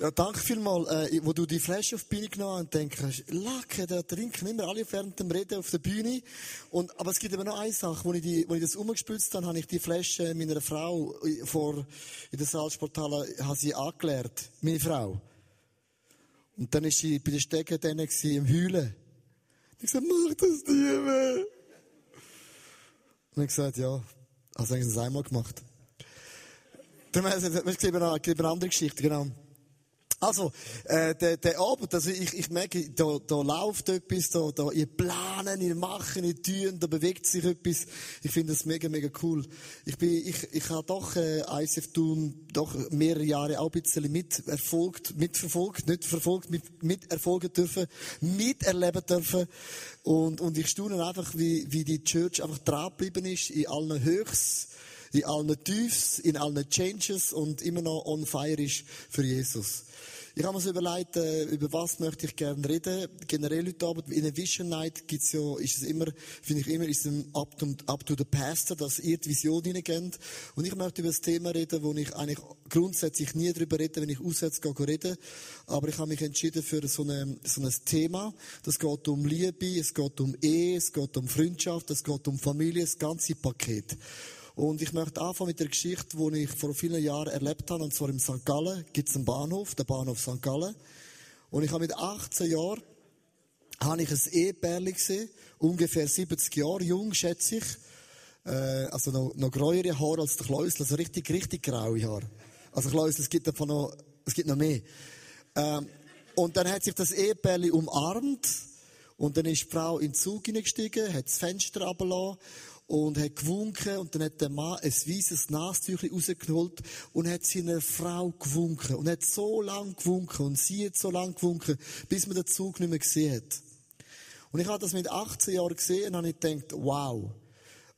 Ja, danke vielmals, äh, wo du die Flasche auf die Bühne genommen hast und denkst, Lacke, da trinken immer alle während dem Reden auf der Bühne. Und, aber es gibt aber noch eine Sache, wo ich, die, wo ich das umgespült habe, habe ich die Flasche meiner Frau vor, in der Salzsporthalle, habe sie angeleert. Meine Frau. Und dann ist sie bei den Stegen dann im Heulen. Ich gesagt, mach das nie mehr. Und ich gesagt, ja, also eigentlich es einmal gemacht. Dann haben wir gesagt, eine andere Geschichte, genau. Also, äh, der, der Abend, also ich, ich merke, da, da läuft etwas, da, da, ihr planen, ihr machen, ihr tun, da bewegt sich etwas. Ich finde das mega, mega cool. Ich bin, ich, ich habe doch, äh, ICF tun, doch mehrere Jahre auch ein bisschen miterfolgt, mitverfolgt, nicht verfolgt, mit, miterfolgen dürfen, miterleben dürfen. Und, und ich staune einfach, wie, wie die Church einfach dran geblieben ist, in allen Höchst, in allen Tiefs, in allen Changes und immer noch on fire ist für Jesus. Ich habe mir so überlegt, äh, über was möchte ich gerne reden. Generell heute Abend, in der Vision Night gibt's ja, ist es immer, finde ich immer, ist es ein up to, up to the pastor, dass ihr die Vision hineingeht. Und ich möchte über das Thema reden, wo ich eigentlich grundsätzlich nie darüber rede, wenn ich auswärts gehe, reden. Aber ich habe mich entschieden für so, eine, so ein Thema. Das geht um Liebe, es geht um Ehe, es geht um Freundschaft, es geht um Familie, das ganze Paket. Und ich möchte anfangen mit der Geschichte, die ich vor vielen Jahren erlebt habe, und zwar im St. Gallen gibt es einen Bahnhof, der Bahnhof St. Gallen. Und ich habe mit 18 Jahren habe ich ein Ehepärchen gesehen, ungefähr 70 Jahre jung, schätze ich. Äh, also noch, noch grauere Haare als der Kleusel, also richtig, richtig graue Haare. Also Kleusel, es gibt davon noch, es gibt noch mehr. Ähm, und dann hat sich das Ehepärchen umarmt und dann ist die Frau in den Zug hineingestiegen, hat das Fenster runtergelassen und hat gewunken und dann hat der Mann ein weißes Nastüchli rausgeholt und hat seiner Frau gewunken und hat so lang gewunken und sie hat so lang gewunken, bis man den Zug nicht mehr gesehen hat. Und ich habe das mit 18 Jahren gesehen und habe gedacht, wow,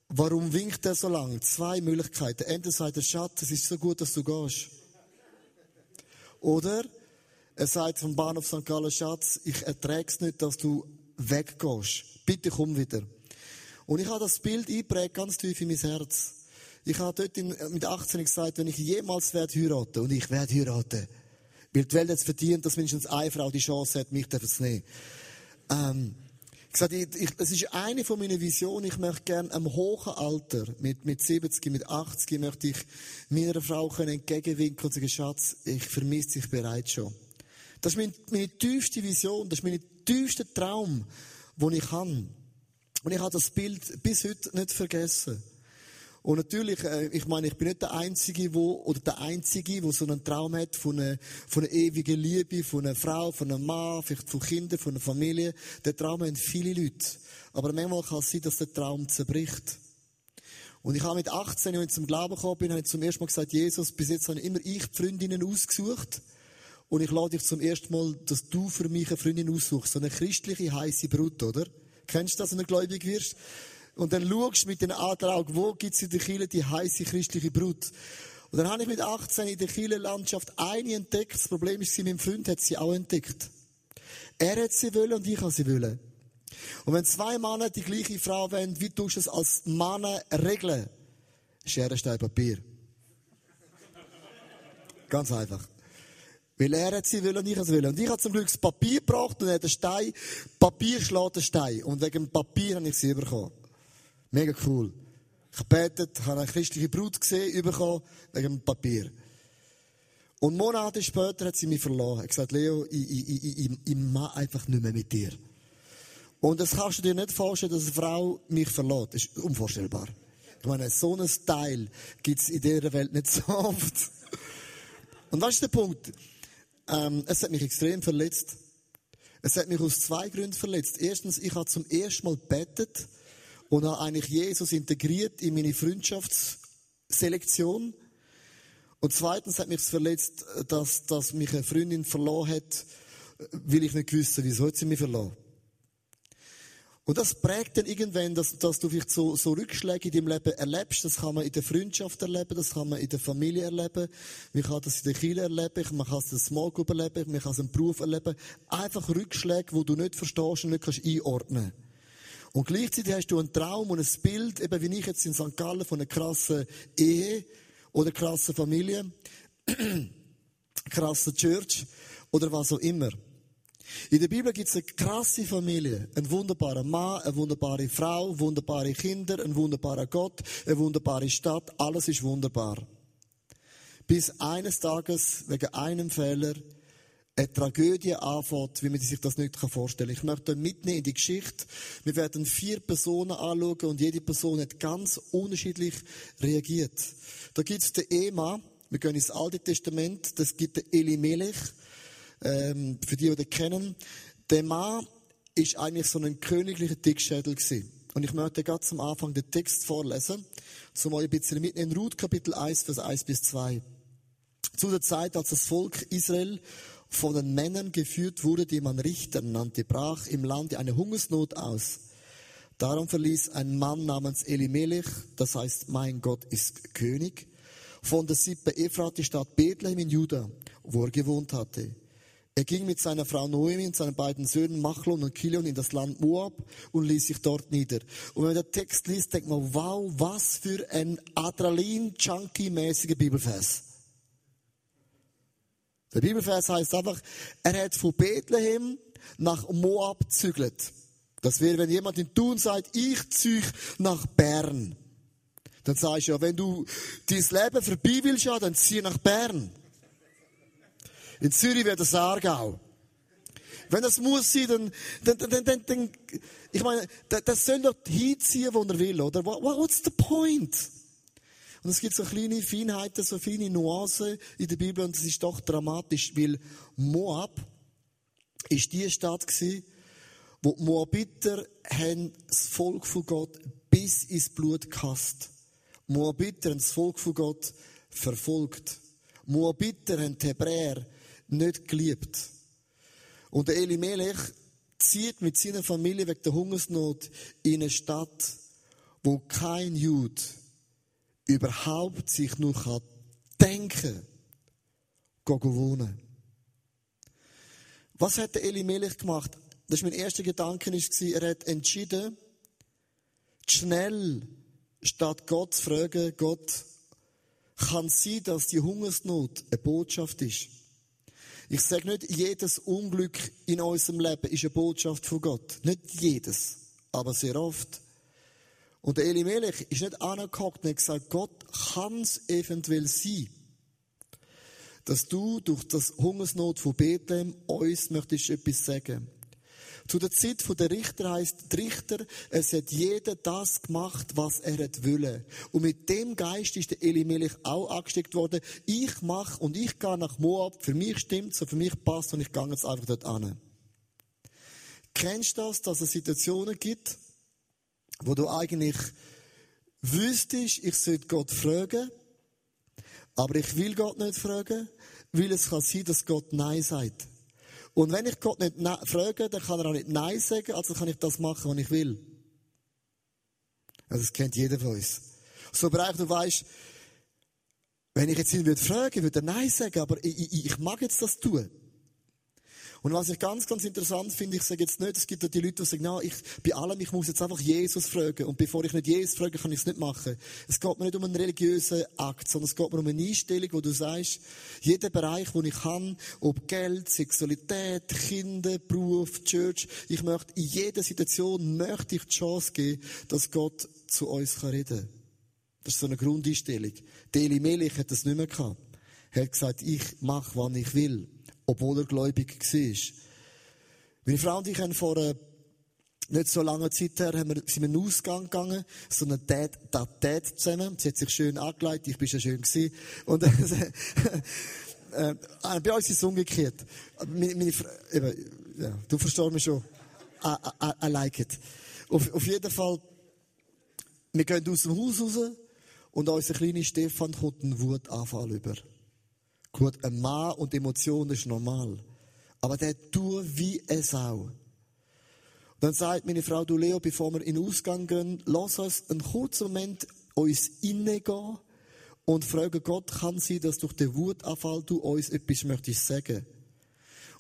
warum winkt er so lang? Zwei Möglichkeiten. Entweder sagt er, Schatz, es ist so gut, dass du gehst. Oder er sagt vom Bahnhof St. Gallen, Schatz, ich erträge es nicht, dass du weggehst. Bitte komm wieder. Und ich habe das Bild eingeprägt, ganz tief in mein Herz. Ich habe dort mit 18 gesagt, wenn ich jemals werde heiraten, und ich werde heiraten, weil die Welt jetzt verdient, dass mindestens eine Frau die Chance hat, mich zu nehmen. Ähm, ich gesagt, ich, ich, es ist eine von meinen Visionen, ich möchte gerne am hohen Alter, mit, mit 70, mit 80, möchte ich meiner Frau können entgegenwinken und sagen, Schatz, ich vermisse dich bereits schon. Das ist meine, meine tiefste Vision, das ist mein tiefster Traum, den ich habe. Und ich habe das Bild bis heute nicht vergessen. Und natürlich, äh, ich meine, ich bin nicht der Einzige, wo, oder der Einzige, wo so einen Traum hat von einer, von einer ewigen Liebe, von einer Frau, von einem Mann, vielleicht von Kindern, von einer Familie. Der Traum haben viele Leute. Aber manchmal kann es sein, dass der Traum zerbricht. Und ich habe mit 18, als ich zum Glauben gekommen bin, habe ich zum ersten Mal gesagt, Jesus, bis jetzt habe ich immer ich die Freundinnen ausgesucht. Und ich lade dich zum ersten Mal, dass du für mich eine Freundin aussuchst. So eine christliche, heiße Brut, oder? Kennst du das, wenn du gläubig wirst? Und dann schaust du mit den Augen, wo gibt es in der Kirche die heiße christliche Brut? Und dann habe ich mit 18 in der Kirchenlandschaft eine entdeckt. Das Problem ist, mein Freund hat sie auch entdeckt. Er hat sie wollen und ich habe sie wollen. Und wenn zwei Männer die gleiche Frau wollen, wie tust du es als Mann regeln? Schere, Stein, Papier. Ganz einfach. Weil er hat sie will und ich es will. Und ich habe zum Glück das Papier gebracht und er hat den Stein. Papier schlägt den Stein. Und wegen dem Papier habe ich sie bekommen. Mega cool. Ich habe gebetet, habe eine christliche Brut gesehen, bekommen, wegen dem Papier. Und Monate später hat sie mich verloren. Er hat gesagt, Leo, ich, ich, ich, ich, ich mache einfach nicht mehr mit dir. Und das kannst du dir nicht vorstellen, dass eine Frau mich verlässt. Das ist unvorstellbar. Ich meine, so einen Style gibt es in dieser Welt nicht so oft. Und was ist der Punkt? Ähm, es hat mich extrem verletzt. Es hat mich aus zwei Gründen verletzt. Erstens, ich habe zum ersten Mal bettet und habe eigentlich Jesus integriert in meine Freundschaftsselektion. Und zweitens hat mich es verletzt, dass, dass mich eine Freundin verloren hat, weil ich nicht wusste, wieso hat sie mich verloren. Und das prägt dann irgendwann, dass, dass du vielleicht so, so Rückschläge in deinem Leben erlebst. Das kann man in der Freundschaft erleben, das kann man in der Familie erleben, man kann das in der Kirche erleben, man kann es in der Small Group erleben, man kann es im Beruf erleben. Einfach Rückschläge, wo du nicht verstehst und nicht kannst einordnen Und gleichzeitig hast du einen Traum und ein Bild, eben wie ich jetzt in St. Gallen von einer krassen Ehe, oder krasse Familie, krasse Church oder was auch immer. In der Bibel gibt es eine krasse Familie, einen wunderbaren Mann, eine wunderbare Frau, wunderbare Kinder, einen wunderbaren Gott, eine wunderbare Stadt, alles ist wunderbar. Bis eines Tages wegen einem Fehler eine Tragödie anfängt, wie man sich das nicht vorstellen kann. Ich möchte mitnehmen in die Geschichte. Wir werden vier Personen anschauen und jede Person hat ganz unterschiedlich reagiert. Da gibt es den Ehemann, wir gehen ins Alte Testament, das gibt den Elimelech, ähm, für die, die den kennen. Der Mann ist eigentlich so ein königlicher Dickschädel gewesen. Und ich möchte gerade zum Anfang den Text vorlesen, zum euch ein bisschen mitnehmen. Ruth Kapitel 1, Vers 1 bis 2. Zu der Zeit, als das Volk Israel von den Männern geführt wurde, die man Richter nannte, brach im Lande eine Hungersnot aus. Darum verließ ein Mann namens Elimelech, das heißt, mein Gott ist König, von der Sippe Ephrat die Stadt Bethlehem in Juda, wo er gewohnt hatte. Er ging mit seiner Frau Noemi und seinen beiden Söhnen Machlon und Kilion in das Land Moab und ließ sich dort nieder. Und wenn man den Text liest, denkt man, wow, was für ein Adrenalin-Junkie-mäßiger Bibelvers. Der Bibelvers heißt einfach, er hat von Bethlehem nach Moab zügelt. Das wäre, wenn jemand in Thun sagt, ich züge nach Bern. Dann sagst du ja, wenn du dein Leben vorbei willst, ja, dann zieh nach Bern. In Zürich wäre das Aargau. Wenn das muss sein, dann, dann, dann, dann, dann ich meine, das soll doch hinziehen, wo er will, oder? What's the point? Und es gibt so kleine Feinheiten, so feine Nuancen in der Bibel und das ist doch dramatisch, weil Moab ist die Stadt gewesen, wo die Moabiter haben das Volk von Gott bis ins Blut gehasst. Moabiter haben das Volk von Gott verfolgt. Moabiter haben die Hebräer nicht geliebt. Und der Elimelech zieht mit seiner Familie wegen der Hungersnot in eine Stadt, wo kein Jude überhaupt sich nur kann denken, gehen wohnen. Was hat der Elimelech gemacht? Das ist mein erster Gedanke, er hat entschieden, schnell, statt Gott zu fragen, Gott, kann es sein, dass die Hungersnot eine Botschaft ist? Ich sage nicht, jedes Unglück in unserem Leben ist eine Botschaft von Gott. Nicht jedes, aber sehr oft. Und Elimelech ist nicht angehockt und hat gesagt, Gott kann es eventuell sein, dass du durch das Hungersnot von Bethlehem uns möchtest etwas sagen. Zu der Zeit der Richter heißt Richter, es hat jeder das gemacht, was er hat wollen. Und mit dem Geist ist der Elimelech auch angesteckt worden. Ich mache und ich gehe nach Moab. Für mich stimmt so, für mich passt und ich gehe jetzt einfach dort an. Kennst du das, dass es Situationen gibt, wo du eigentlich wüsstest, ich sollte Gott fragen, aber ich will Gott nicht fragen, weil es kann sein, dass Gott Nein sagt. Und wenn ich Gott nicht frage, dann kann er auch nicht Nein sagen, also kann ich das machen, was ich will. Also das kennt jeder von uns. So aber du weißt, wenn ich jetzt ihn würde fragen, würde er Nein sagen, aber ich, ich, ich mag jetzt das tun. Und was ich ganz, ganz interessant finde, ich sage jetzt nicht, es gibt ja die Leute, die sagen, na, ich, bei allem, ich muss jetzt einfach Jesus fragen. Und bevor ich nicht Jesus frage, kann ich es nicht machen. Es geht mir nicht um einen religiösen Akt, sondern es geht mir um eine Einstellung, wo du sagst, jeder Bereich, wo ich kann, ob Geld, Sexualität, Kinder, Beruf, Church, ich möchte in jeder Situation, möchte ich die Chance geben, dass Gott zu uns reden kann. Das ist so eine Grundeinstellung. Deli Melich hat das nicht mehr gehabt. Er hat gesagt, ich mache, wann ich will obwohl er gläubig war. Meine Frau und ich haben vor äh, nicht so langer Zeit her haben wir, sind wir in den Ausgang gegangen, so eine Dad, Dad, Dad zusammen. Sie hat sich schön angelegt, ich bin schon schön gewesen. Und, äh, äh, bei uns ist es umgekehrt. Meine, meine, eben, ja, du verstehst mich schon. I, I, I like it. Auf, auf jeden Fall, wir gehen aus dem Haus raus und unser kleiner Stefan kommt einen Wutanfall über. Gut, ein Mann und Emotionen ist normal. Aber der tut wie es Sau. Dann sagt meine Frau, du Leo, bevor wir in den Ausgang gehen, lass uns einen kurzen Moment uns innegehen und fragen Gott, kann sein, dass durch den Wutanfall du uns etwas möchtest sagen?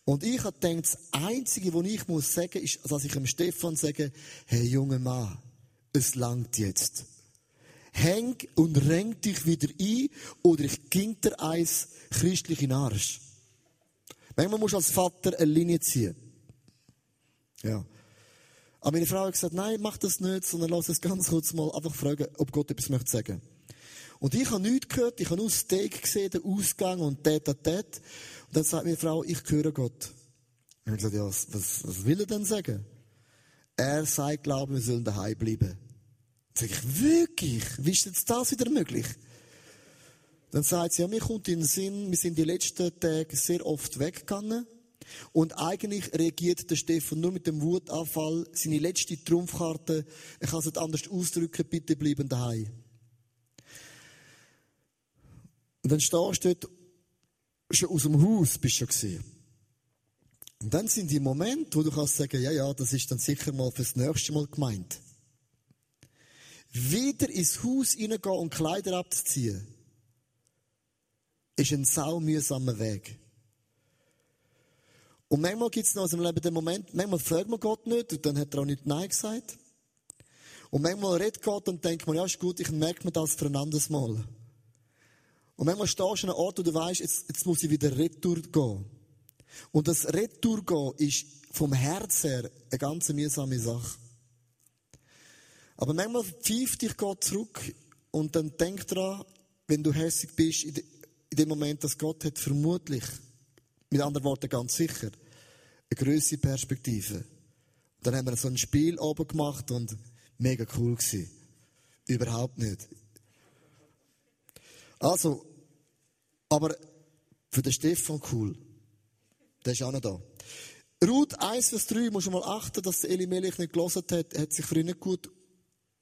Und ich habe gedacht, das Einzige, was ich muss sagen, ist, dass ich dem Stefan sage, hey, junger Mann, es langt jetzt. Häng und renk dich wieder ein oder ich ging dir eins christlich in Arsch. Manchmal musst du als Vater eine Linie ziehen. Ja. Aber meine Frau hat gesagt, nein, mach das nicht, sondern lass es ganz kurz mal einfach fragen, ob Gott etwas möchte sagen. Und ich habe nichts gehört, ich habe nur das Steak gesehen, den Ausgang und das, das, das. Und dann sagt meine Frau, ich höre Gott. Und ich habe gesagt, ja, was, was, was will er denn sagen? Er sagt, glaube wir sollen daheim bleiben. Sage ich, wirklich? Wie ist jetzt das wieder möglich? Dann sagt sie, ja, mir kommt in den Sinn, wir sind die letzten Tage sehr oft weggegangen. Und eigentlich reagiert der Stefan nur mit dem Wutanfall, seine letzte Trumpfkarte, ich kann es nicht anders ausdrücken, bitte bleiben daheim. Und dann stehst du dort, schon aus dem Haus bist du gesehen. Und dann sind die Momente, wo du kannst sagen, ja, ja, das ist dann sicher mal fürs nächste Mal gemeint. Wieder ins Haus hineingehen und Kleider abzuziehen, ist ein saumühsamer Weg. Und manchmal gibt es noch aus dem Leben den Moment, manchmal fragt man Gott nicht und dann hat er auch nicht Nein gesagt. Und manchmal redet Gott und denkt man, ja, ist gut, ich merke mir das für ein anderes Mal. Und manchmal stehst du an einem Ort, wo du weißt, jetzt, jetzt muss ich wieder retour gehen. Und das Retour gehen ist vom Herz her eine ganz mühsame Sache. Aber manchmal pfeift dich Gott zurück und dann denk dran, wenn du hässig bist, in dem Moment, dass Gott hat vermutlich, mit anderen Worten ganz sicher, eine größere Perspektive. Und dann haben wir so ein Spiel oben gemacht und mega cool gewesen. Überhaupt nicht. Also, aber für den Stefan cool. Der ist auch noch da. Ruth 1, Vers 3, muss du mal achten, dass Elimelech nicht gelesen hat, hat sich für ihn nicht gut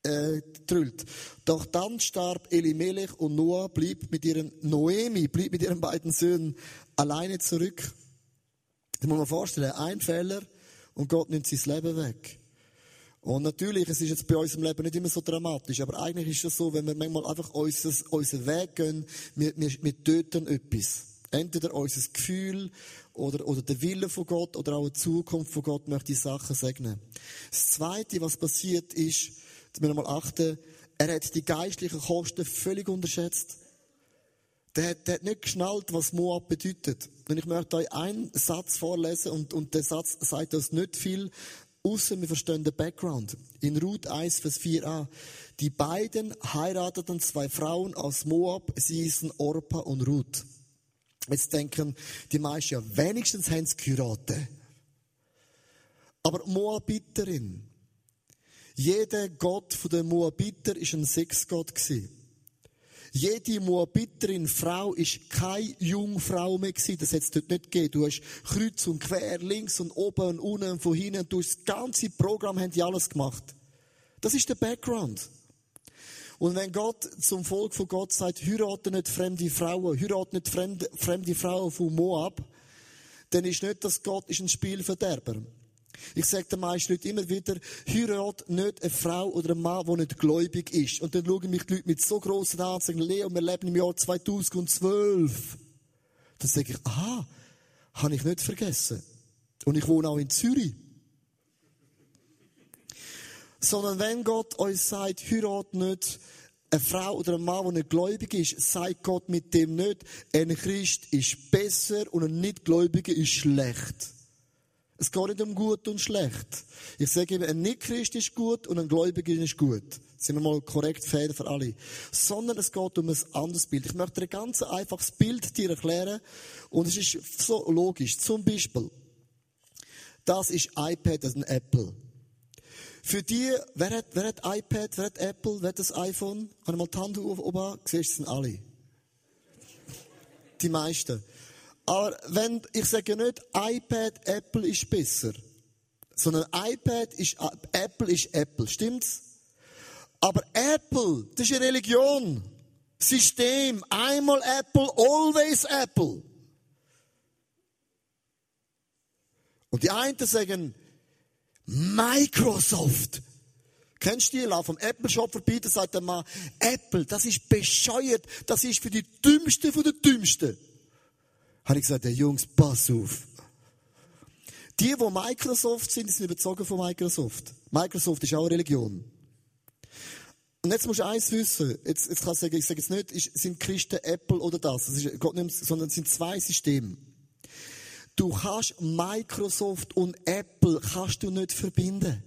äh, getrüllt. Doch dann starb Elimelech und Noah blieb mit ihren, Noemi blieb mit ihren beiden Söhnen alleine zurück. Das muss man vorstellen, ein Fehler und Gott nimmt sein Leben weg. Und natürlich, es ist jetzt bei unserem Leben nicht immer so dramatisch, aber eigentlich ist es so, wenn wir manchmal einfach unser, unseren Weg gehen, wir, wir, wir töten etwas. Entweder unser Gefühl oder, oder der Wille von Gott oder auch die Zukunft von Gott möchte die Sachen segnen. Das Zweite, was passiert ist, dass wir mal achten, er hat die geistlichen Kosten völlig unterschätzt. Der hat, der hat nicht geschnallt, was Moab bedeutet. Und ich möchte euch einen Satz vorlesen und, und der Satz sagt uns nicht viel, außer wir verstehen den Background. In Ruth 1, Vers 4a. Die beiden heirateten zwei Frauen aus Moab, sie hießen Orpa und Ruth. Jetzt denken die meisten ja, wenigstens haben sie geheiratet. Aber Moabiterin. Jeder Gott von den Moabiter ist ein Sexgott gewesen. Jede Moabiterin Frau ist keine Jungfrau mehr gewesen. Das hat es dort nicht gegeben. Du hast kreuz und quer, links und oben und unten und von hinten. Du hast das ganze Programm haben die alles gemacht. Das ist der Background. Und wenn Gott zum Volk von Gott sagt, heirate nicht fremde Frauen, heirate nicht fremde, fremde Frauen von Moab, dann ist nicht, dass Gott ist ein Spielverderber. Ich sage den meisten Leuten immer wieder, heirat nicht eine Frau oder einen Mann, der nicht gläubig ist. Und dann schauen mich die Leute mit so grossen Augen und sagen, Leo, wir leben im Jahr 2012. Dann sage ich, aha, habe ich nicht vergessen. Und ich wohne auch in Zürich. Sondern wenn Gott euch sagt, heirat nicht eine Frau oder ein Mann, der nicht gläubig ist, sagt Gott mit dem nicht, ein Christ ist besser und ein Nichtgläubiger ist schlecht. Es geht nicht um gut und schlecht. Ich sage eben, ein Nicht-Christ ist gut und ein Gläubiger ist gut. sind wir mal korrekt fair für alle. Sondern es geht um ein anderes Bild. Ich möchte dir ein ganz einfaches Bild dir erklären. Und es ist so logisch. Zum Beispiel, das ist iPad, das ist ein Apple. Für die, wer hat, wer hat iPad, wer hat Apple, wer hat das iPhone? Kann ich mal die Hand oben? Siehst du, sind alle. Die meisten. Aber wenn, ich sage nicht, iPad, Apple ist besser. Sondern iPad ist, Apple ist Apple. Stimmt's? Aber Apple, das ist eine Religion. System. Einmal Apple, always Apple. Und die einen sagen, Microsoft. Kennst du die? Lauf vom Apple Shop vorbei, da sagt der Mann, Apple, das ist bescheuert, das ist für die Dümmsten von den Dümmsten. Habe ich gesagt, der Jungs, pass auf. Die, die Microsoft sind, sind überzogen von Microsoft. Microsoft ist auch eine Religion. Und jetzt musst du eins wissen. Jetzt, jetzt kann ich sagen, ich sage jetzt nicht, ist, sind Christen Apple oder das. Das ist Gott nicht, sondern es sind zwei Systeme. Du kannst Microsoft und Apple kannst du nicht verbinden.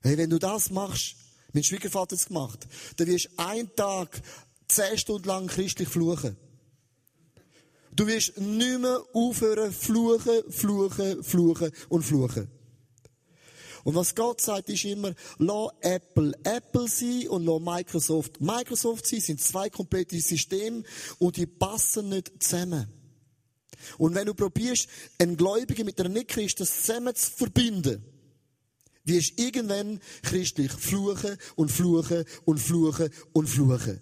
Hey, wenn du das machst, mein Schwiegervater hat es gemacht, dann wirst du einen Tag zehn Stunden lang christlich fluchen. Du wirst nicht mehr aufhören, fluchen, fluchen, fluchen und fluchen. Und was Gott sagt, ist immer, lass Apple Apple sein und lass Microsoft Microsoft sein, sind zwei komplette Systeme und die passen nicht zusammen. Und wenn du probierst, einen Gläubigen mit einem Nicht-Christen zusammen zu verbinden, wirst du irgendwann christlich fluchen und fluchen und fluchen und fluchen.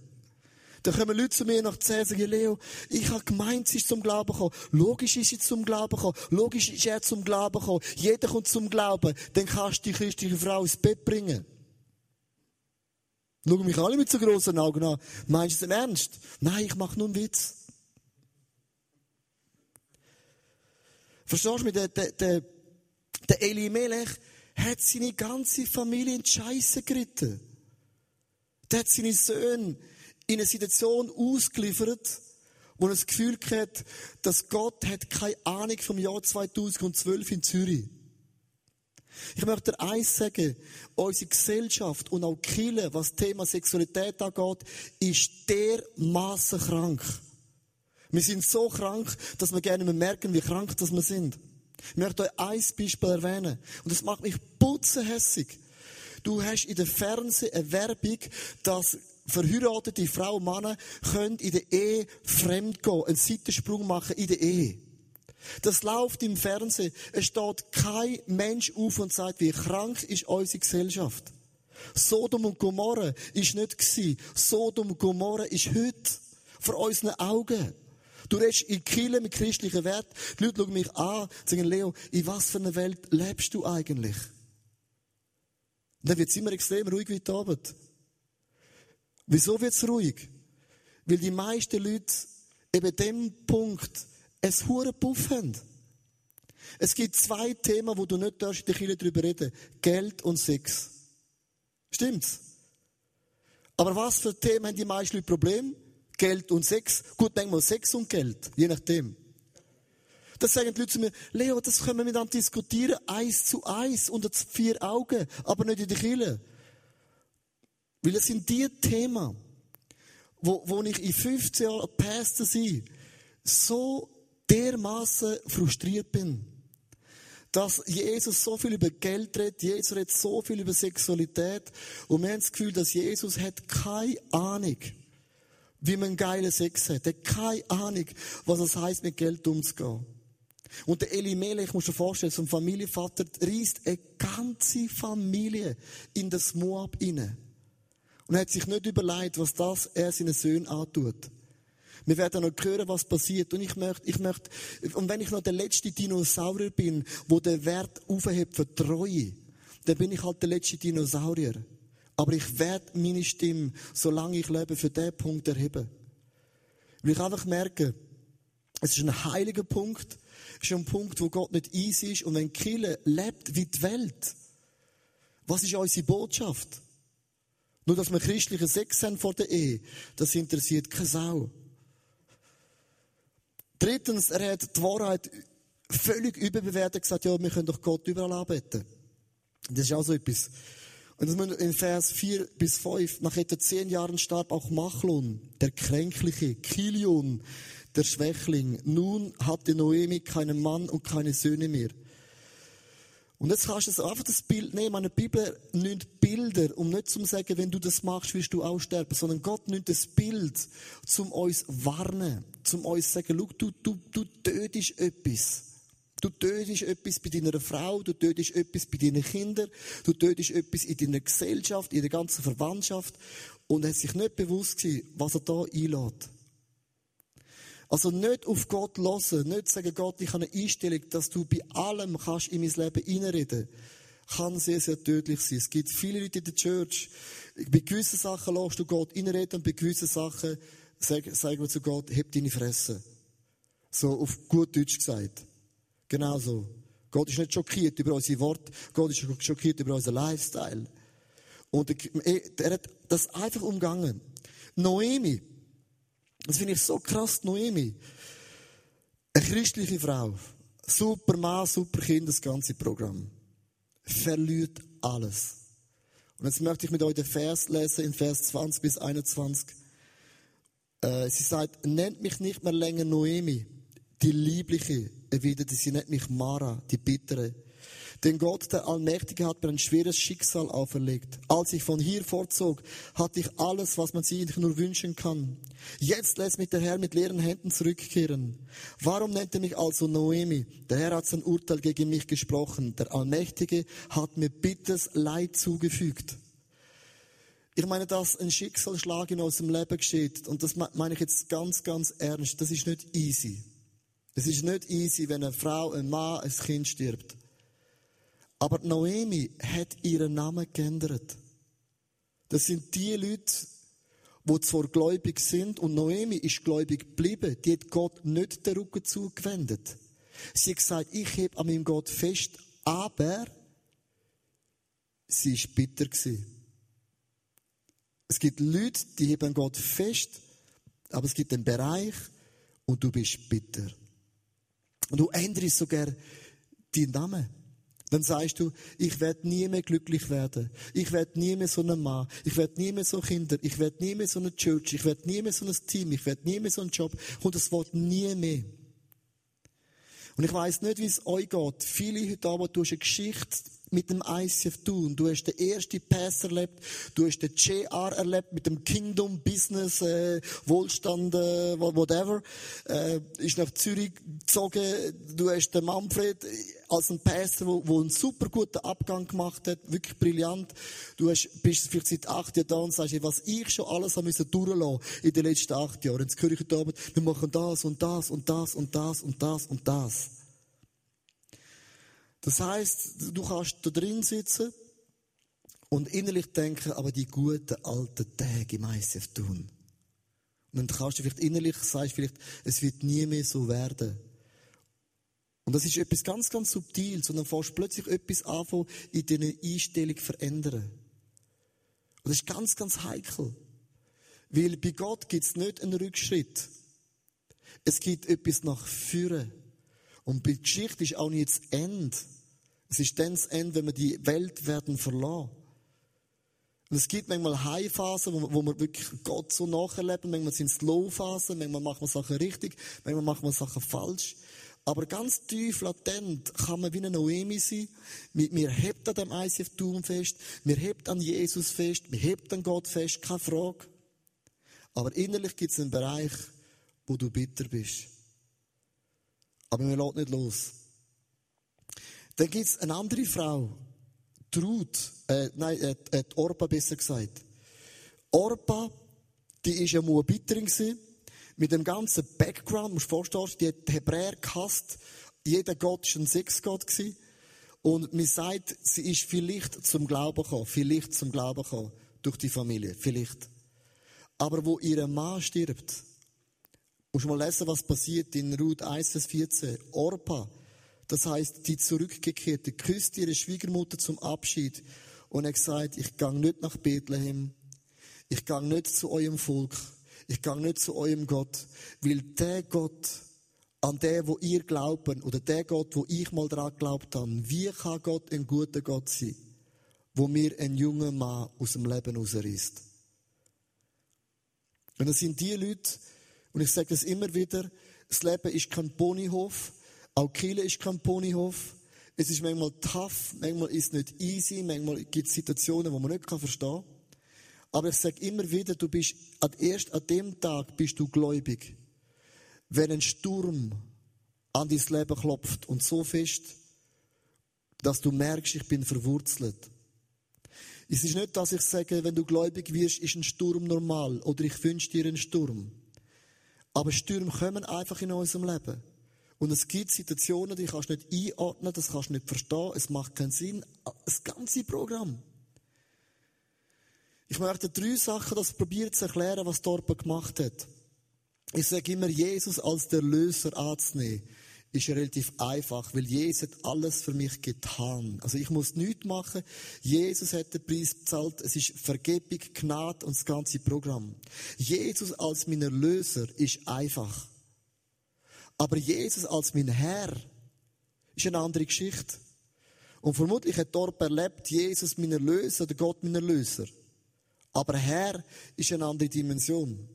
Da kommen Leute zu mir nach zehn und sagen, Leo, ich habe gemeint, sie ist zum Glauben gekommen. Logisch ist sie zum Glauben gekommen. Logisch ist er zum Glauben gekommen. Jeder kommt zum Glauben. Dann kannst du die christliche Frau ins Bett bringen. Schauen mich alle mit so grossen Augen an. Meinst du es im Ernst? Nein, ich mache nur einen Witz. Verstehst du mich? Der, der, der, der Eli Melech hat seine ganze Familie in die Scheisse geritten. Der hat seine Söhne in eine Situation ausgeliefert, wo er das Gefühl hat, dass Gott hat keine Ahnung vom Jahr 2012 in Zürich. Ich möchte dir eins sagen, unsere Gesellschaft und auch Kille, was das Thema Sexualität angeht, ist dermaßen krank. Wir sind so krank, dass wir gerne merken, wie krank das wir sind. Ich möchte euch ein Beispiel erwähnen. Und das macht mich putzenhässig. Du hast in der Fernsehen eine Werbung, dass verheiratete Frau und Männer können in der Ehe fremd gehen, einen Seitensprung machen in der Ehe. Das läuft im Fernsehen. Es steht kein Mensch auf und sagt, wie krank ist unsere Gesellschaft. Sodom und Gomorra ist nicht gewesen. Sodom und Gomorra ist heute vor unseren Augen. Du redest in Kiel mit christlichen Wert. Die Leute schauen mich an und sagen, Leo, in was für einer Welt lebst du eigentlich? Und dann wird es immer extrem ruhig wie Abend. Wieso wird es ruhig? Weil die meisten Leute eben dem Punkt ein hure Puff haben. Es gibt zwei Themen, wo du nicht in der Kirche darüber reden Geld und Sex. Stimmt's? Aber was für Themen haben die meisten Leute Problem? Geld und Sex. Gut, denk mal Sex und Geld, je nachdem. Das sagen die Leute zu mir, Leo, das können wir miteinander diskutieren, eins zu eins, unter vier Augen, aber nicht in der Kirche. Weil es sind die Themen, wo, wo ich in 15 Jahren Pastor sein, so dermaßen frustriert bin. Dass Jesus so viel über Geld redet, Jesus redet so viel über Sexualität und wir haben das Gefühl, dass Jesus hat keine Ahnung, wie man geile Sex hat. Er hat keine Ahnung, was es heißt, mit Geld umzugehen. Und der Eli Melech, muss dir vorstellen, so ein Familienvater reißt eine ganze Familie in das Moab inne und hat sich nicht überlegt, was das er seinen Söhnen antut. Wir werden noch hören, was passiert. Und ich möchte, ich möchte, und wenn ich noch der letzte Dinosaurier bin, wo der Wert aufhebt für Treue, dann bin ich halt der letzte Dinosaurier. Aber ich werde meine Stimme, solange ich lebe, für diesen Punkt erheben. Weil ich einfach merke, es ist ein heiliger Punkt, es ist ein Punkt, wo Gott nicht easy ist. Und wenn Kille lebt wie die Welt, was ist unsere Botschaft? Nur, dass wir christliche Sex haben vor der Ehe, das interessiert keine Sau. Drittens, er hat die Wahrheit völlig überbewertet gesagt, ja, wir können doch Gott überall anbeten. Das ist auch so etwas. Und in Vers 4 bis 5, nach etwa zehn Jahren starb auch Machlon, der Kränkliche, Kilion, der Schwächling. Nun hatte Noemi keinen Mann und keine Söhne mehr. Und jetzt kannst du einfach das Bild nehmen. Meine Bibel nimmt Bilder, um nicht zu sagen, wenn du das machst, wirst du auch sterben, sondern Gott nimmt das Bild, zum uns warnen, zum uns sagen, schau, du, du, du tötest etwas. Du tötest etwas bei deiner Frau, du tötest etwas bei deinen Kindern, du tötest etwas in deiner Gesellschaft, in der ganzen Verwandtschaft und er hat sich nicht bewusst gewesen, was er da einlädt. Also nicht auf Gott hören, nicht sagen, Gott, ich habe eine Einstellung, dass du bei allem kannst in mein Leben reinreden kann sehr, sehr tödlich sein. Es gibt viele Leute in der Church, bei gewissen Sachen lässt du Gott reinreden und bei gewissen Sachen sagen, sagen wir zu Gott, heb deine Fresse. So auf gut Deutsch gesagt. Genau so. Gott ist nicht schockiert über unsere Worte, Gott ist schockiert über unseren Lifestyle. Und er hat das einfach umgangen. Noemi, das finde ich so krass, Noemi, eine christliche Frau, super Mann, super Kind, das ganze Programm, verliert alles. Und jetzt möchte ich mit euch den Vers lesen, in Vers 20 bis 21. Äh, sie sagt, nennt mich nicht mehr länger Noemi, die Liebliche, erwiderte sie, nennt mich Mara, die Bittere. Denn Gott, der Allmächtige, hat mir ein schweres Schicksal auferlegt. Als ich von hier vorzog, hatte ich alles, was man sich nur wünschen kann. Jetzt lässt mich der Herr mit leeren Händen zurückkehren. Warum nennt er mich also Noemi? Der Herr hat sein Urteil gegen mich gesprochen. Der Allmächtige hat mir bittes Leid zugefügt. Ich meine, dass ein Schicksalsschlag in unserem Leben geschieht, und das meine ich jetzt ganz, ganz ernst, das ist nicht easy. Es ist nicht easy, wenn eine Frau, ein Mann, ein Kind stirbt. Aber Noemi hat ihren Namen geändert. Das sind die Leute, die zwar gläubig sind, und Noemi ist gläubig geblieben, die hat Gott nicht den Rücken zugewendet. Sie hat gesagt, ich heb an meinem Gott fest, aber sie ist bitter gewesen. Es gibt Leute, die heben Gott fest, aber es gibt einen Bereich, und du bist bitter. Und du änderst sogar deinen Namen. Dann sagst du, ich werde nie mehr glücklich werden. Ich werde nie mehr so ein Mann. Ich werde nie mehr so Kinder. Ich werde nie mehr so eine Church. Ich werde nie mehr so ein Team. Ich werde nie mehr so einen Job. Und das Wort nie mehr. Und ich weiß nicht, wie es euch geht. Viele heute Abend, du hast eine Geschichte mit dem ICF tun. Du hast den ersten Pass erlebt, du hast den JR erlebt mit dem Kingdom, Business, äh, Wohlstand, äh, whatever. Äh, ist nach Zürich gezogen. Du hast den Manfred als ein Pastor, wo, wo einen super guten Abgang gemacht hat, wirklich brillant. Du hast, bist vielleicht seit acht Jahren da und sagst, was ich schon alles habe müssen durchlassen in den letzten acht Jahren. Jetzt höre ich heute Abend, wir machen das und das und das und das und das und das. Das heißt, du kannst da drin sitzen und innerlich denken, aber die guten alten Tage im ICF tun. Und dann kannst du vielleicht innerlich sagen, vielleicht, es wird nie mehr so werden. Und das ist etwas ganz, ganz subtil, sondern fährst plötzlich etwas an, in deiner Einstellung verändern. Und das ist ganz, ganz heikel. Weil bei Gott gibt es nicht einen Rückschritt. Es gibt etwas nach vorne. Und die Geschichte ist auch nicht das Ende. Es ist dann das Ende, wenn wir die Welt werden verlassen. Und es gibt manchmal High-Phasen, wo, wo wir wirklich Gott so nacherleben. Manchmal sind es Low-Phasen, manchmal machen wir Sachen richtig, manchmal machen wir Sachen falsch. Aber ganz tief latent kann man wie eine Noemi sein. Wir hebt an dem ICF-Tum fest, wir hebt an Jesus fest, wir hebt an Gott fest, keine Frage. Aber innerlich gibt es einen Bereich, wo du bitter bist. Aber wir lassen nicht los. Dann gibt es eine andere Frau, Trud, äh, nein, äh, äh, Orpa besser gesagt. Orpa, die ist eine Moabiterin mit dem ganzen Background, musst du vorstellen, die hat Hebräer gehasst, jeder Gott war ein Sexgott gewesen. Und man sagt, sie ist vielleicht zum Glauben gekommen, vielleicht zum Glauben gekommen, durch die Familie, vielleicht. Aber wo ihr Mann stirbt, musst du mal lesen, was passiert in Ruth 1, Vers 14. Orpa, das heißt, die zurückgekehrte küsst ihre Schwiegermutter zum Abschied und er sagt, ich gang nicht nach Bethlehem, ich gang nicht zu eurem Volk, ich gang nicht zu eurem Gott, weil der Gott, an der, wo ihr glaubt, oder der Gott, wo ich mal dran glaubt habe, wie kann Gott ein guter Gott sein, wo mir ein junger Mann aus dem Leben rausreißt? Und das sind die Leute, und ich sage das immer wieder, das Leben ist kein Ponyhof, auch Kiel ist kein Ponyhof. Es ist manchmal tough, manchmal ist es nicht easy, manchmal gibt es Situationen, wo man nicht verstehen kann. Aber ich sage immer wieder, du bist erst an dem Tag bist du gläubig. Wenn ein Sturm an dein Leben klopft und so fest, dass du merkst, ich bin verwurzelt. Es ist nicht, dass ich sage, wenn du gläubig wirst, ist ein Sturm normal oder ich wünsche dir einen Sturm. Aber Stürme kommen einfach in unserem Leben. Und es gibt Situationen, die kannst du nicht einordnen, das kannst du nicht verstehen, es macht keinen Sinn. Das ganze Programm. Ich möchte drei Sachen, das probieren zu erklären, was Dorpa gemacht hat. Ich sage immer, Jesus als der Löser anzunehmen, ist relativ einfach, weil Jesus hat alles für mich getan. Also ich muss nichts machen. Jesus hat den Preis bezahlt. Es ist Vergebung, Gnade und das ganze Programm. Jesus als mein Erlöser ist einfach. Aber Jesus als mein Herr ist eine andere Geschichte. Und vermutlich hat dort erlebt, Jesus mein Erlöser oder Gott mein Erlöser. Aber Herr ist eine andere Dimension.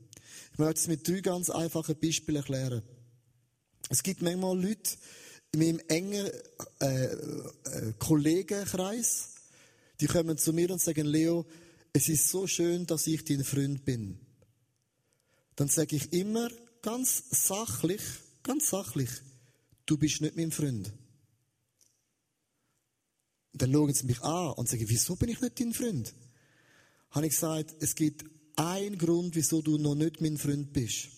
Ich möchte es mit drei ganz einfachen Beispielen erklären. Es gibt manchmal Leute in meinem engen äh, äh, Kollegenkreis, die kommen zu mir und sagen, Leo, es ist so schön, dass ich dein Freund bin. Dann sage ich immer ganz sachlich, ganz sachlich, du bist nicht mein Freund. Dann schauen sie mich an und sagen, wieso bin ich nicht dein Freund? Habe ich gesagt, es gibt einen Grund, wieso du noch nicht mein Freund bist.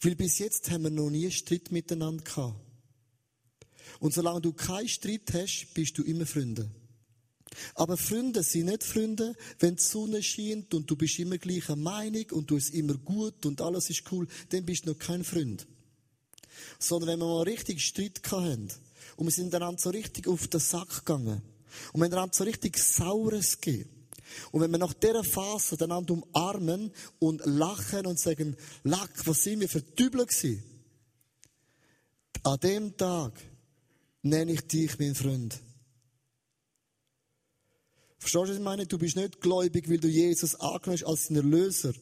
Weil bis jetzt haben wir noch nie Streit miteinander gehabt. Und solange du keinen Streit hast, bist du immer Freunde. Aber Freunde sind nicht Freunde, wenn die Sonne scheint und du bist immer gleicher Meinung und du es immer gut und alles ist cool, dann bist du noch kein Freund. Sondern wenn wir mal richtig Streit hatten und wir sind dann so richtig auf den Sack gegangen und wir haben dann so richtig Saures gegeben, und wenn wir nach dieser Phase einander umarmen und lachen und sagen, Lack, was sind wir für Dübel gewesen? An dem Tag nenne ich dich mein Freund. Verstehst du, was ich meine? Du bist nicht gläubig, weil du Jesus angenommen hast als deinen Erlöser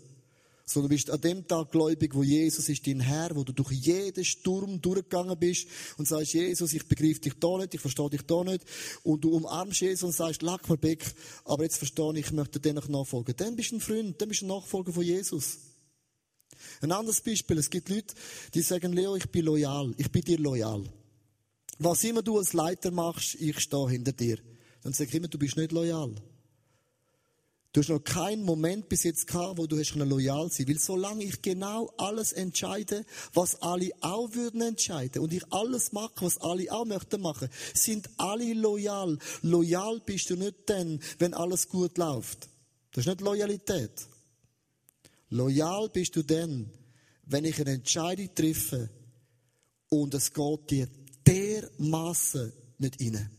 sondern du bist an dem Tag gläubig, wo Jesus ist dein Herr, wo du durch jeden Sturm durchgegangen bist und sagst, Jesus, ich begreife dich da nicht, ich verstehe dich da nicht. Und du umarmst Jesus und sagst, lag mir weg, aber jetzt verstehe ich, ich möchte dir nachfolgen. Dann bist du ein Freund, dann bist du ein Nachfolger von Jesus. Ein anderes Beispiel, es gibt Leute, die sagen, Leo, ich bin loyal, ich bin dir loyal. Was immer du als Leiter machst, ich stehe hinter dir. Dann sag ich immer, du bist nicht loyal. Du hast noch keinen Moment bis jetzt gehabt, wo du hast loyal sein Weil solange ich genau alles entscheide, was alle auch würden entscheiden, und ich alles mache, was alle auch möchten machen, sind alle loyal. Loyal bist du nicht dann, wenn alles gut läuft. Das ist nicht Loyalität. Loyal bist du dann, wenn ich eine Entscheidung treffe und es geht dir dermaßen nicht rein.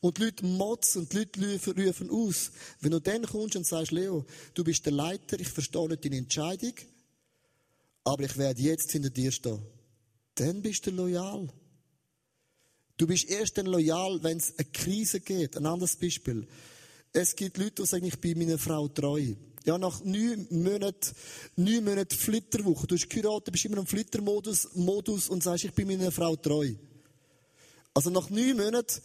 Und die Leute motzen die Leute rufen aus. Wenn du dann kommst und sagst, Leo, du bist der Leiter, ich verstehe nicht deine Entscheidung, aber ich werde jetzt hinter dir stehen. Dann bist du loyal. Du bist erst dann loyal, wenn es eine Krise geht. Ein anderes Beispiel. Es gibt Leute, die sagen, ich bin meiner Frau treu. Ja, nach neun Monaten, neun Monaten Flitterwoche. Du hast geheiratet, bist immer im Flittermodus Modus und sagst, ich bin meiner Frau treu. Also nach neun Monaten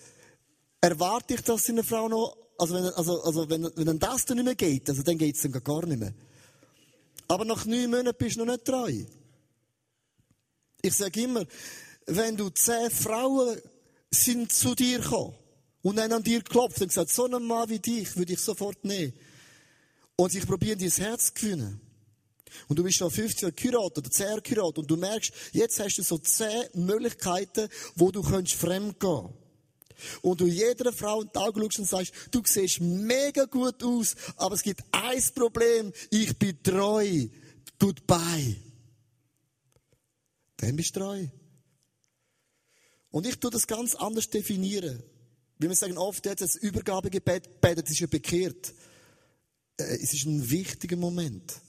erwarte ich, dass eine Frau noch, also wenn, also, also wenn, wenn dann das dann nicht mehr geht, also dann geht es dann gar nicht mehr. Aber nach neun Monaten bist du noch nicht treu. Ich sage immer, wenn du zehn Frauen sind zu dir gekommen und dann an dir klopft und gesagt, so einen Mann wie dich würde ich sofort nehmen. Und ich probiere dein Herz zu gewinnen. Und du bist schon 50 Jahre geheiratet oder 10 Jahre geheiratet und du merkst, jetzt hast du so 10 Möglichkeiten, wo du fremd gehen kannst. Und du jeder Frau in die Augen schaust und sagst, du siehst mega gut aus, aber es gibt ein Problem, ich bin treu, tut bei. Dann bist du treu. Und ich tue das ganz anders definieren. Wie wir sagen oft, jetzt das Übergabegebet betet, ist ja bekehrt. Äh, es ist ein wichtiger Moment.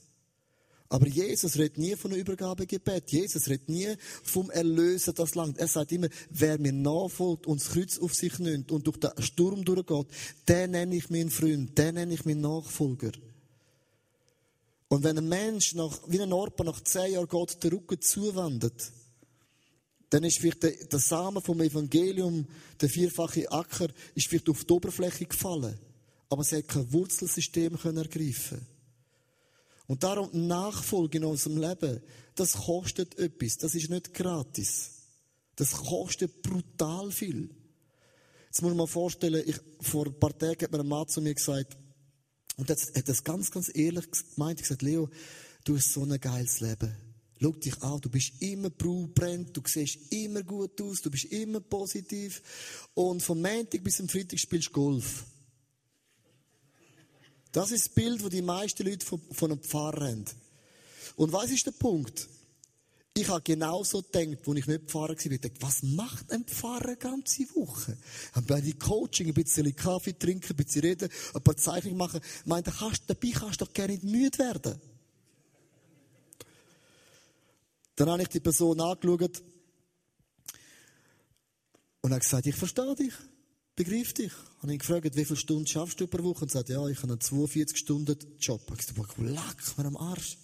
Aber Jesus redet nie von einem Übergabegebet. Jesus redet nie vom Erlösen das Land. Er sagt immer, wer mir nachfolgt und das Kreuz auf sich nimmt und durch den Sturm durchgeht, den nenne ich meinen Freund, den nenne ich meinen Nachfolger. Und wenn ein Mensch nach, wie ein Orpa nach zehn Jahren Gott den Rücken zuwendet, dann ist vielleicht der, der Samen vom Evangelium, der vierfache Acker, ist vielleicht auf die Oberfläche gefallen. Aber es hat kein Wurzelsystem ergreifen können. Und darum Nachfolge in unserem Leben, das kostet etwas. Das ist nicht gratis. Das kostet brutal viel. Jetzt muss man mal vorstellen, ich, vor ein paar Tagen hat mir ein Mann zu mir gesagt, und er hat das ganz, ganz ehrlich gemeint, ich gesagt, Leo, du hast so ein geiles Leben. Schau dich an, du bist immer brennt, du siehst immer gut aus, du bist immer positiv. Und vom Montag bis zum Freitag spielst du Golf. Das ist das Bild, das die meisten Leute von, von einem Pfarrer haben. Und was ist der Punkt? Ich habe genauso gedacht, wo ich nicht Pfarrer war. Ich dachte, was macht ein Pfarrer eine ganze Woche? Ein bisschen Coaching, ein bisschen Kaffee trinken, ein bisschen reden, ein paar Zeichnungen machen. Ich kannst, dabei kannst du doch gerne nicht müde werden. Dann habe ich die Person angeschaut und habe gesagt, ich verstehe dich, begreife dich. Und habe ihn gefragt, wie viele Stunden schaffst du pro Woche? Und er sagt, ja, ich habe einen 42-Stunden-Job. Ich habe gesagt, leck mir am Arsch.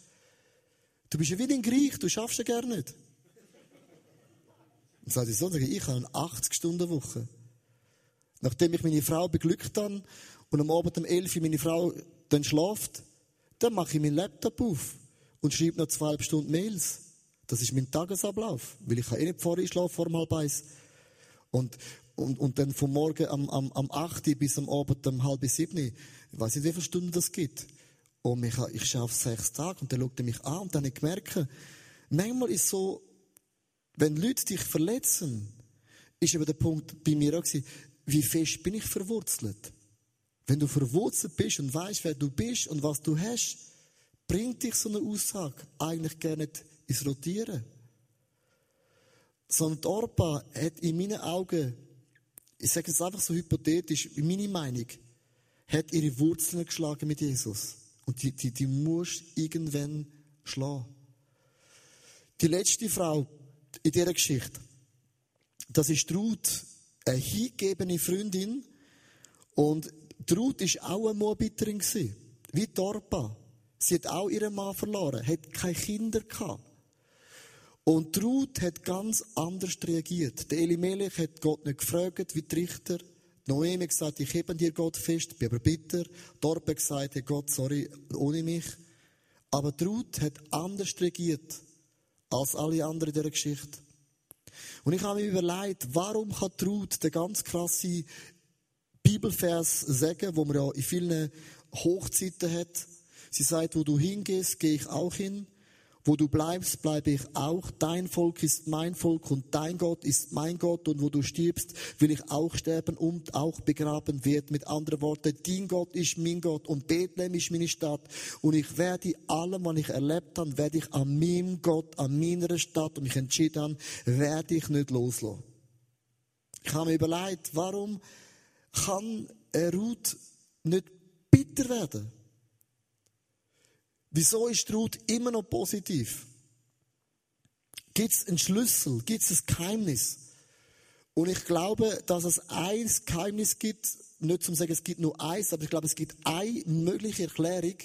Du bist ja wie ein Griech, du schaffst ja gar nicht. Und sagt ich so, ich habe eine 80-Stunden-Woche. Nachdem ich meine Frau beglückt habe und am Abend um 11 Uhr meine Frau dann schlaft, dann mache ich meinen Laptop auf und schreibe noch zweieinhalb Stunden Mails. Das ist mein Tagesablauf, weil ich kann eh nicht vorher schlafen vor halb eins. Und, und, und dann vom Morgen am, am, am 8 bis am Abend um halb sieben, ich weiß nicht, wie viele Stunden das gibt. Und ich, ich schaffe sechs Tage und dann schaut er mich an und dann habe ich gemerkt, manchmal ist so, wenn Leute dich verletzen, ist aber der Punkt bei mir auch gewesen, wie fest bin ich verwurzelt? Wenn du verwurzelt bist und weißt, wer du bist und was du hast, bringt dich so eine Aussage eigentlich gar nicht ins Rotieren. Sondern Orpa hat in meinen Augen, ich sage es einfach so hypothetisch, in meiner Meinung, hat ihre Wurzeln geschlagen mit Jesus. Und die, die, die musst irgendwann schlagen. Die letzte Frau in dieser Geschichte, das ist Ruth, eine hingegebene Freundin. Und Ruth war auch eine Moabiterin, wie Torpa. Sie hat auch ihren Mann verloren, hat keine Kinder gehabt. Und Ruth hat ganz anders reagiert. Der Elimelech hat Gott nicht gefragt, wie die Richter. Noemi hat gesagt, ich hebe dir Gott fest, bin aber bitter. Dorp hat gesagt, hey Gott, sorry, ohne mich. Aber Ruth hat anders reagiert als alle anderen in dieser Geschichte. Und ich habe mir überlegt, warum kann Ruth den ganz krasse Bibelvers sagen, wo man ja in vielen Hochzeiten hat. Sie sagt, wo du hingehst, gehe ich auch hin. Wo du bleibst, bleibe ich auch. Dein Volk ist mein Volk und dein Gott ist mein Gott. Und wo du stirbst, will ich auch sterben und auch begraben werden. Mit anderen Worten, dein Gott ist mein Gott und Bethlehem ist meine Stadt. Und ich werde allem, was ich erlebt habe, werde ich an meinem Gott, an meiner Stadt und mich entschieden habe, werde ich nicht loslassen. Ich habe mir überlegt, warum kann Ruth nicht bitter werden? Wieso ist Ruth immer noch positiv? Gibt es einen Schlüssel? Gibt es ein Geheimnis? Und ich glaube, dass es ein Geheimnis gibt, nicht zum sagen, es gibt nur eins, aber ich glaube, es gibt eine mögliche Erklärung.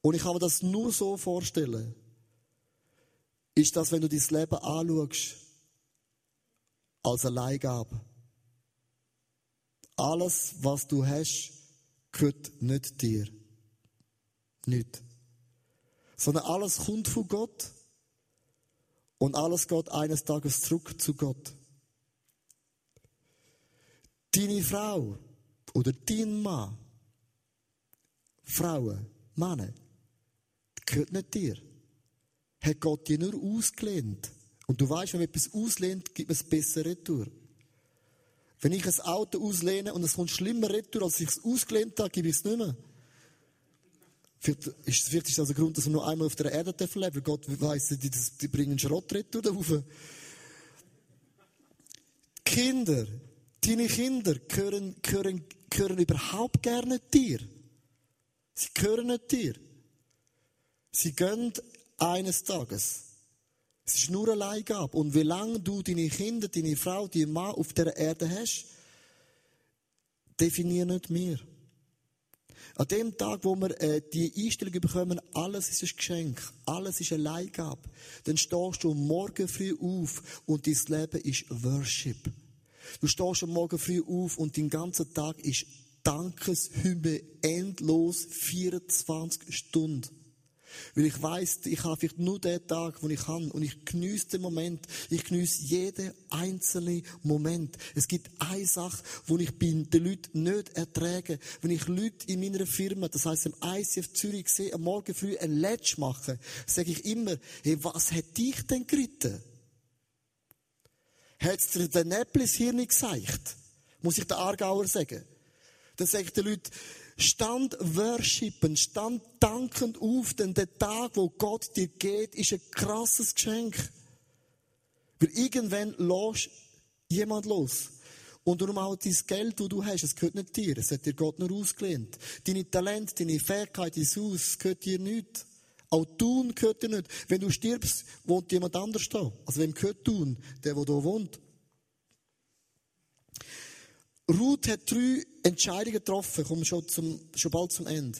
Und ich kann mir das nur so vorstellen. Ist das, wenn du dein Leben anschaust, als Leihgabe. Alles, was du hast, gehört nicht dir. Nicht sondern alles kommt von Gott und alles geht eines Tages zurück zu Gott. Deine Frau oder dein Mann, Frauen, Männer, gehört nicht dir. Hat Gott dir nur ausgelehnt. Und du weißt, wenn man etwas auslehnt, gibt es besser Retour. Wenn ich ein Auto auslehne und es kommt schlimmer Retour, als ich es ausgelehnt habe, gebe ich es nicht mehr. Vielleicht ist, vielleicht ist das ein Grund, dass wir nur einmal auf der Erde leben weil Gott weiss, die, die bringen Schrott da rauf. Kinder, deine Kinder gehören, gehören, gehören überhaupt gerne dir. Sie gehören nicht dir. Sie gehen eines Tages. Es ist nur eine Leihgabe. Und wie lange du deine Kinder, deine Frau, deinen Mann auf der Erde hast, definiert nicht mehr. An dem Tag, wo wir äh, die Einstellung bekommen, alles ist ein Geschenk, alles ist eine Leihgabe, dann stehst du morgen früh auf und dein Leben ist Worship. Du stehst Morgen früh auf und dein ganzer Tag ist Dankeshymne endlos 24 Stunden. Weil ich weiß, ich habe vielleicht nur den Tag, wo ich kann. Und ich genieße den Moment. Ich genieße jeden einzelnen Moment. Es gibt eine Sache, wo ich bin den Leuten nicht erträge. Wenn ich Leute in meiner Firma, das heisst im ICF Zürich sehe, am Morgen früh ein Letsch machen, sage ich immer, hey, was hat dich denn geritten? Hat dir den Näpplis hier nicht gesagt? Muss ich der Aargauer sagen? dann sage ich den Leuten, stand worshipen, stand dankend auf, denn der Tag, wo Gott dir geht, ist ein krasses Geschenk. Weil irgendwann lässt jemand los. Und darum auch dein Geld, das du hast, es gehört nicht dir. Es hat dir Gott nur ausgelehnt. Deine Talente, deine Fähigkeit, dein Haus, es gehört dir nicht. Auch tun gehört dir nicht. Wenn du stirbst, wohnt jemand anders da. Also wem gehört tun? Der, der da wohnt. Ruth hat drei Entscheidungen getroffen. Komm schon, zum, schon bald zum Ende.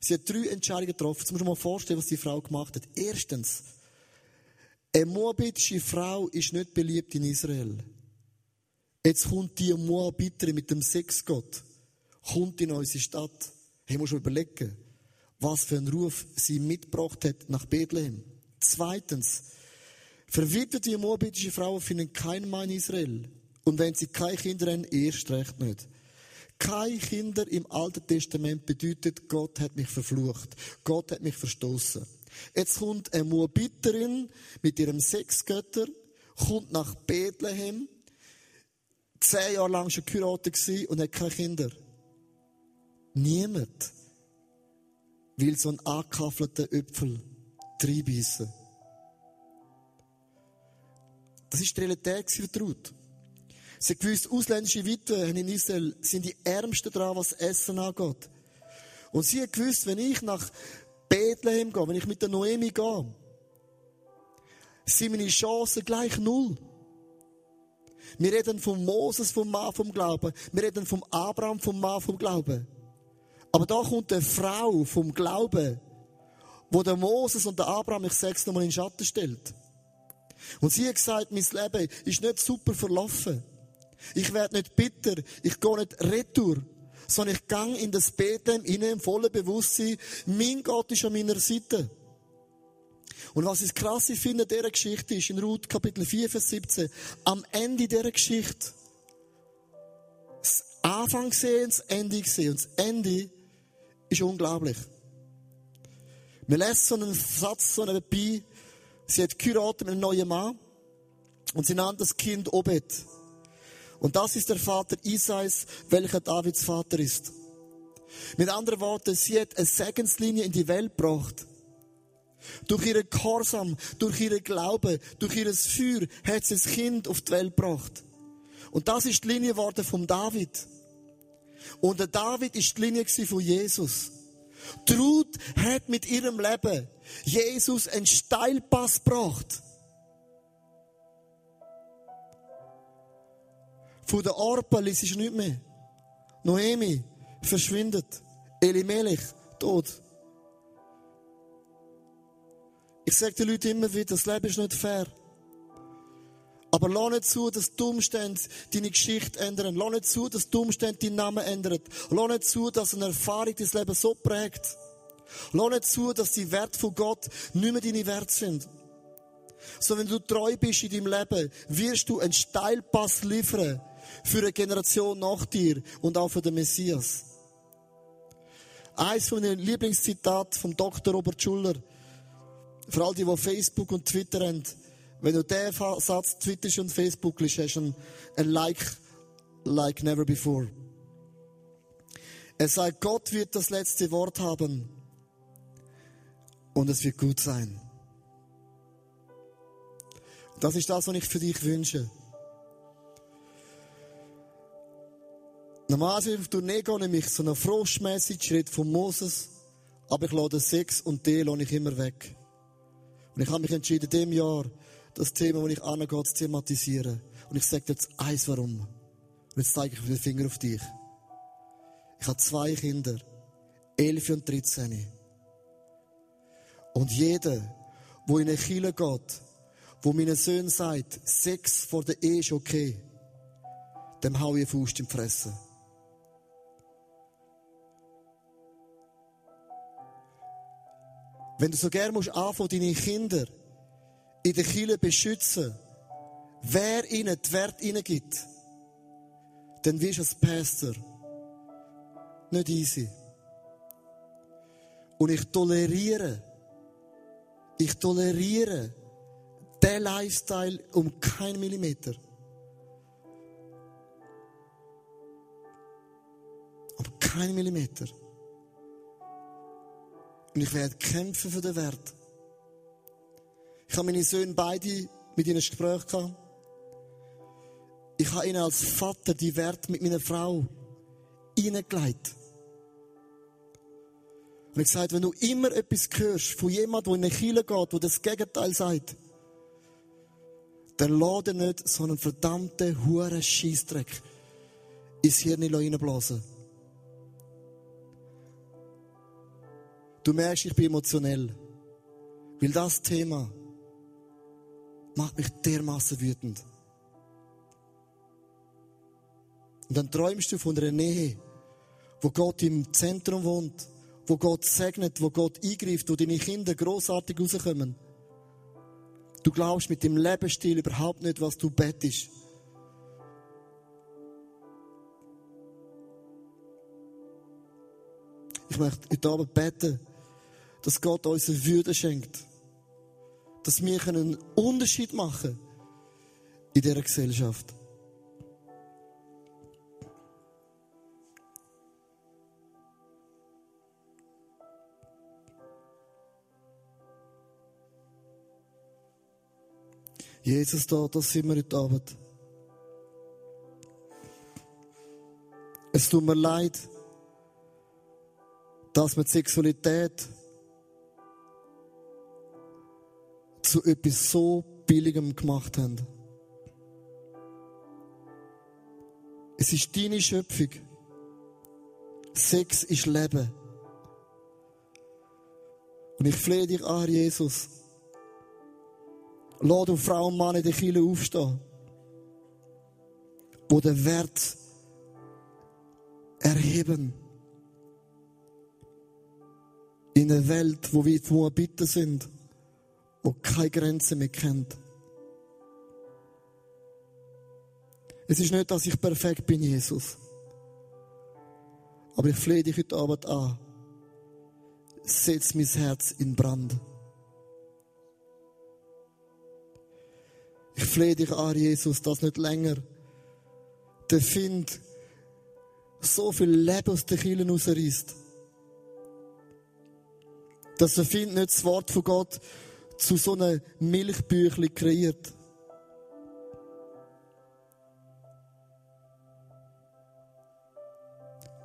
Sie hat drei Entscheidungen getroffen. Jetzt du dir mal vorstellen, was die Frau gemacht hat. Erstens, eine moabitische Frau ist nicht beliebt in Israel. Jetzt kommt die Moabiterin mit dem Sexgott, kommt in unsere Stadt. Hey, musst du überlegen, was für einen Ruf sie mitgebracht hat nach Bethlehem. Zweitens, verwitwete moabitische Frauen finden keinen Mann in Israel. Und wenn sie keine Kinder haben, erst recht nicht. Keine Kinder im Alten Testament bedeutet, Gott hat mich verflucht. Gott hat mich verstoßen. Jetzt kommt eine Moabiterin mit ihrem Sexgötter, kommt nach Bethlehem, zehn Jahre lang schon geheiratet und hat keine Kinder. Niemand will so einen angekaffelten Äpfel reinbeissen. Das ist die Realität vertraut. Sie gewusst, ausländische Witwen in Israel sind die Ärmsten dran, was Essen angeht. Und sie gewusst, wenn ich nach Bethlehem gehe, wenn ich mit der Noemi gehe, sind meine Chancen gleich null. Wir reden von Moses, vom Mann vom Glauben. Wir reden vom Abraham, vom Mann vom Glauben. Aber da kommt eine Frau vom Glauben, wo der Moses und der Abraham, ich sechs nochmal in den Schatten stellt. Und sie hat gesagt, mein Leben ist nicht super verlaufen. Ich werde nicht bitter, ich gehe nicht retour, sondern ich gehe in das Bethlehem hinein im vollen Bewusstsein, mein Gott ist an meiner Seite. Und was ich krass finde in dieser Geschichte ist, in Ruth Kapitel 4, Vers 17, am Ende dieser Geschichte, das Anfang sehen, das Ende sehen. Und das Ende ist unglaublich. Man lässt so einen Satz so nebenbei, sie hat geheiratet mit einem neuen Mann und sie nannte das Kind Obed. Und das ist der Vater Isais, welcher Davids Vater ist. Mit anderen Worten, sie hat eine Segenslinie in die Welt gebracht durch ihren Gehorsam, durch ihren Glauben, durch ihr Feuer hat sie das Kind auf die Welt gebracht. Und das ist die Linie geworden von David. Und der David ist die Linie von Jesus. Die hat mit ihrem Leben Jesus einen Steilpass gebracht. Von der Orpel ist es nicht mehr. Noemi verschwindet. Elimelech, tot. Ich sage den Leuten immer wieder, das Leben ist nicht fair. Aber lass nicht zu, dass die Umstände deine Geschichte ändern. Lass nicht zu, dass die Umstände deinen Namen ändern. Lass nicht zu, dass eine Erfahrung dein Leben so prägt. Lass nicht zu, dass die Werte von Gott nicht mehr deine Werte sind. So, wenn du treu bist in deinem Leben, wirst du einen Steilpass liefern für eine Generation nach dir und auch für den Messias. Eins von den Lieblingszitaten vom Dr. Robert Schuller für all die, die Facebook und Twitter haben, wenn du den Satz twitterst und Facebook hast du ein Like, like never before. Er sagt, Gott wird das letzte Wort haben und es wird gut sein. Das ist das, was ich für dich wünsche. Normalerweise auf Tournee gehe ich mich so einen froschmäßigen Schritt von Moses, aber ich lade Sex und die lasse ich immer weg. Und ich habe mich entschieden, in diesem Jahr das Thema, wo ich angehe, zu thematisieren. Und ich sage dir jetzt eins, warum. Und jetzt zeige ich mit dem Finger auf dich. Ich habe zwei Kinder, elf und 13. Und jeder, wo in eine Kirche geht, wo meinen Söhnen sagt, Sex vor der Ehe ist okay, dem hau ich Faust im Fressen. Wenn du so gerne musst anfangen, deine Kinder in der Kirche beschützen, wer ihnen die Werte gibt, dann wirst du als Pastor nicht easy. Und ich toleriere, ich toleriere den Lifestyle um keinen Millimeter. Kein Millimeter. Und ich werde kämpfen für den Wert. Ich habe meine Söhne beide mit ihnen Gespräch gehabt. Ich habe ihnen als Vater die Wert mit meiner Frau hineingelegt. Und ich gesagt, wenn du immer etwas hörst von jemandem, der in eine Kirche geht, der das Gegenteil sagt, dann lade nicht so einen verdammten, huren Scheissdreck ins Hirn reinblasen. Du merkst, ich bin emotionell. Weil das Thema macht mich dermaßen wütend. Und dann träumst du von einer Nähe, wo Gott im Zentrum wohnt, wo Gott segnet, wo Gott eingreift, wo deine Kinder großartig rauskommen. Du glaubst mit dem Lebensstil überhaupt nicht, was du bettest. Ich möchte heute Abend beten, dass Gott uns eine Würde schenkt. Dass wir einen Unterschied machen in dieser Gesellschaft. Jesus da, das sind wir heute Abend. Es tut mir leid, dass die Sexualität zu etwas so Billigem gemacht haben. Es ist deine Schöpfung. Sex ist Leben. Und ich flehe dich an, Jesus. Lass du Frau und Mann in der Kirche aufstehen, wo den Wert erheben. In einer Welt, wo wir Moabiter sind, wo keine Grenzen mehr kennt. Es ist nicht, dass ich perfekt bin, Jesus. Aber ich flehe dich heute Abend an. Setz mein Herz in Brand. Ich flehe dich an, Jesus, dass nicht länger der Find so viel Leben aus den Kielen rausreißt. Dass der Find nicht das Wort von Gott zu so einem Milchbüchli kreiert.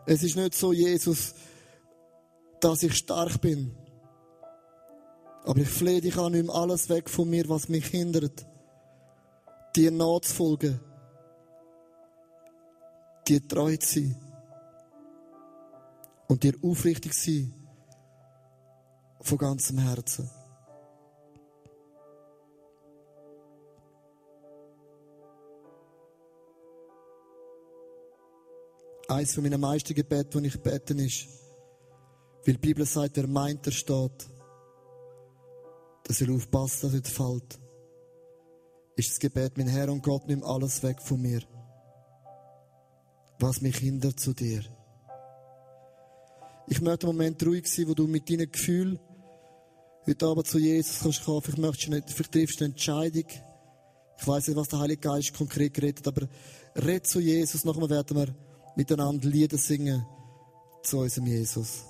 Es ist nicht so, Jesus, dass ich stark bin. Aber ich flehe dich an, nimm alles weg von mir, was mich hindert dir nachzufolgen, dir treu zu sein und dir aufrichtig zu sein von ganzem Herzen. Eins von meinen meisten Gebeten, die ich beten, ist, weil die Bibel sagt, der meint, er steht, dass er aufpasst, dass er nicht fällt ist das Gebet, mein Herr und Gott, nimm alles weg von mir, was mich hindert zu dir. Ich möchte einen Moment ruhig sein, wo du mit deinen Gefühlen heute Abend zu Jesus kannst kommen. Vielleicht, möchtest nicht, vielleicht triffst du eine Entscheidung. Ich weiß nicht, was der Heilige Geist konkret geredet aber red zu Jesus. Nachher werden wir miteinander Lieder singen zu unserem Jesus.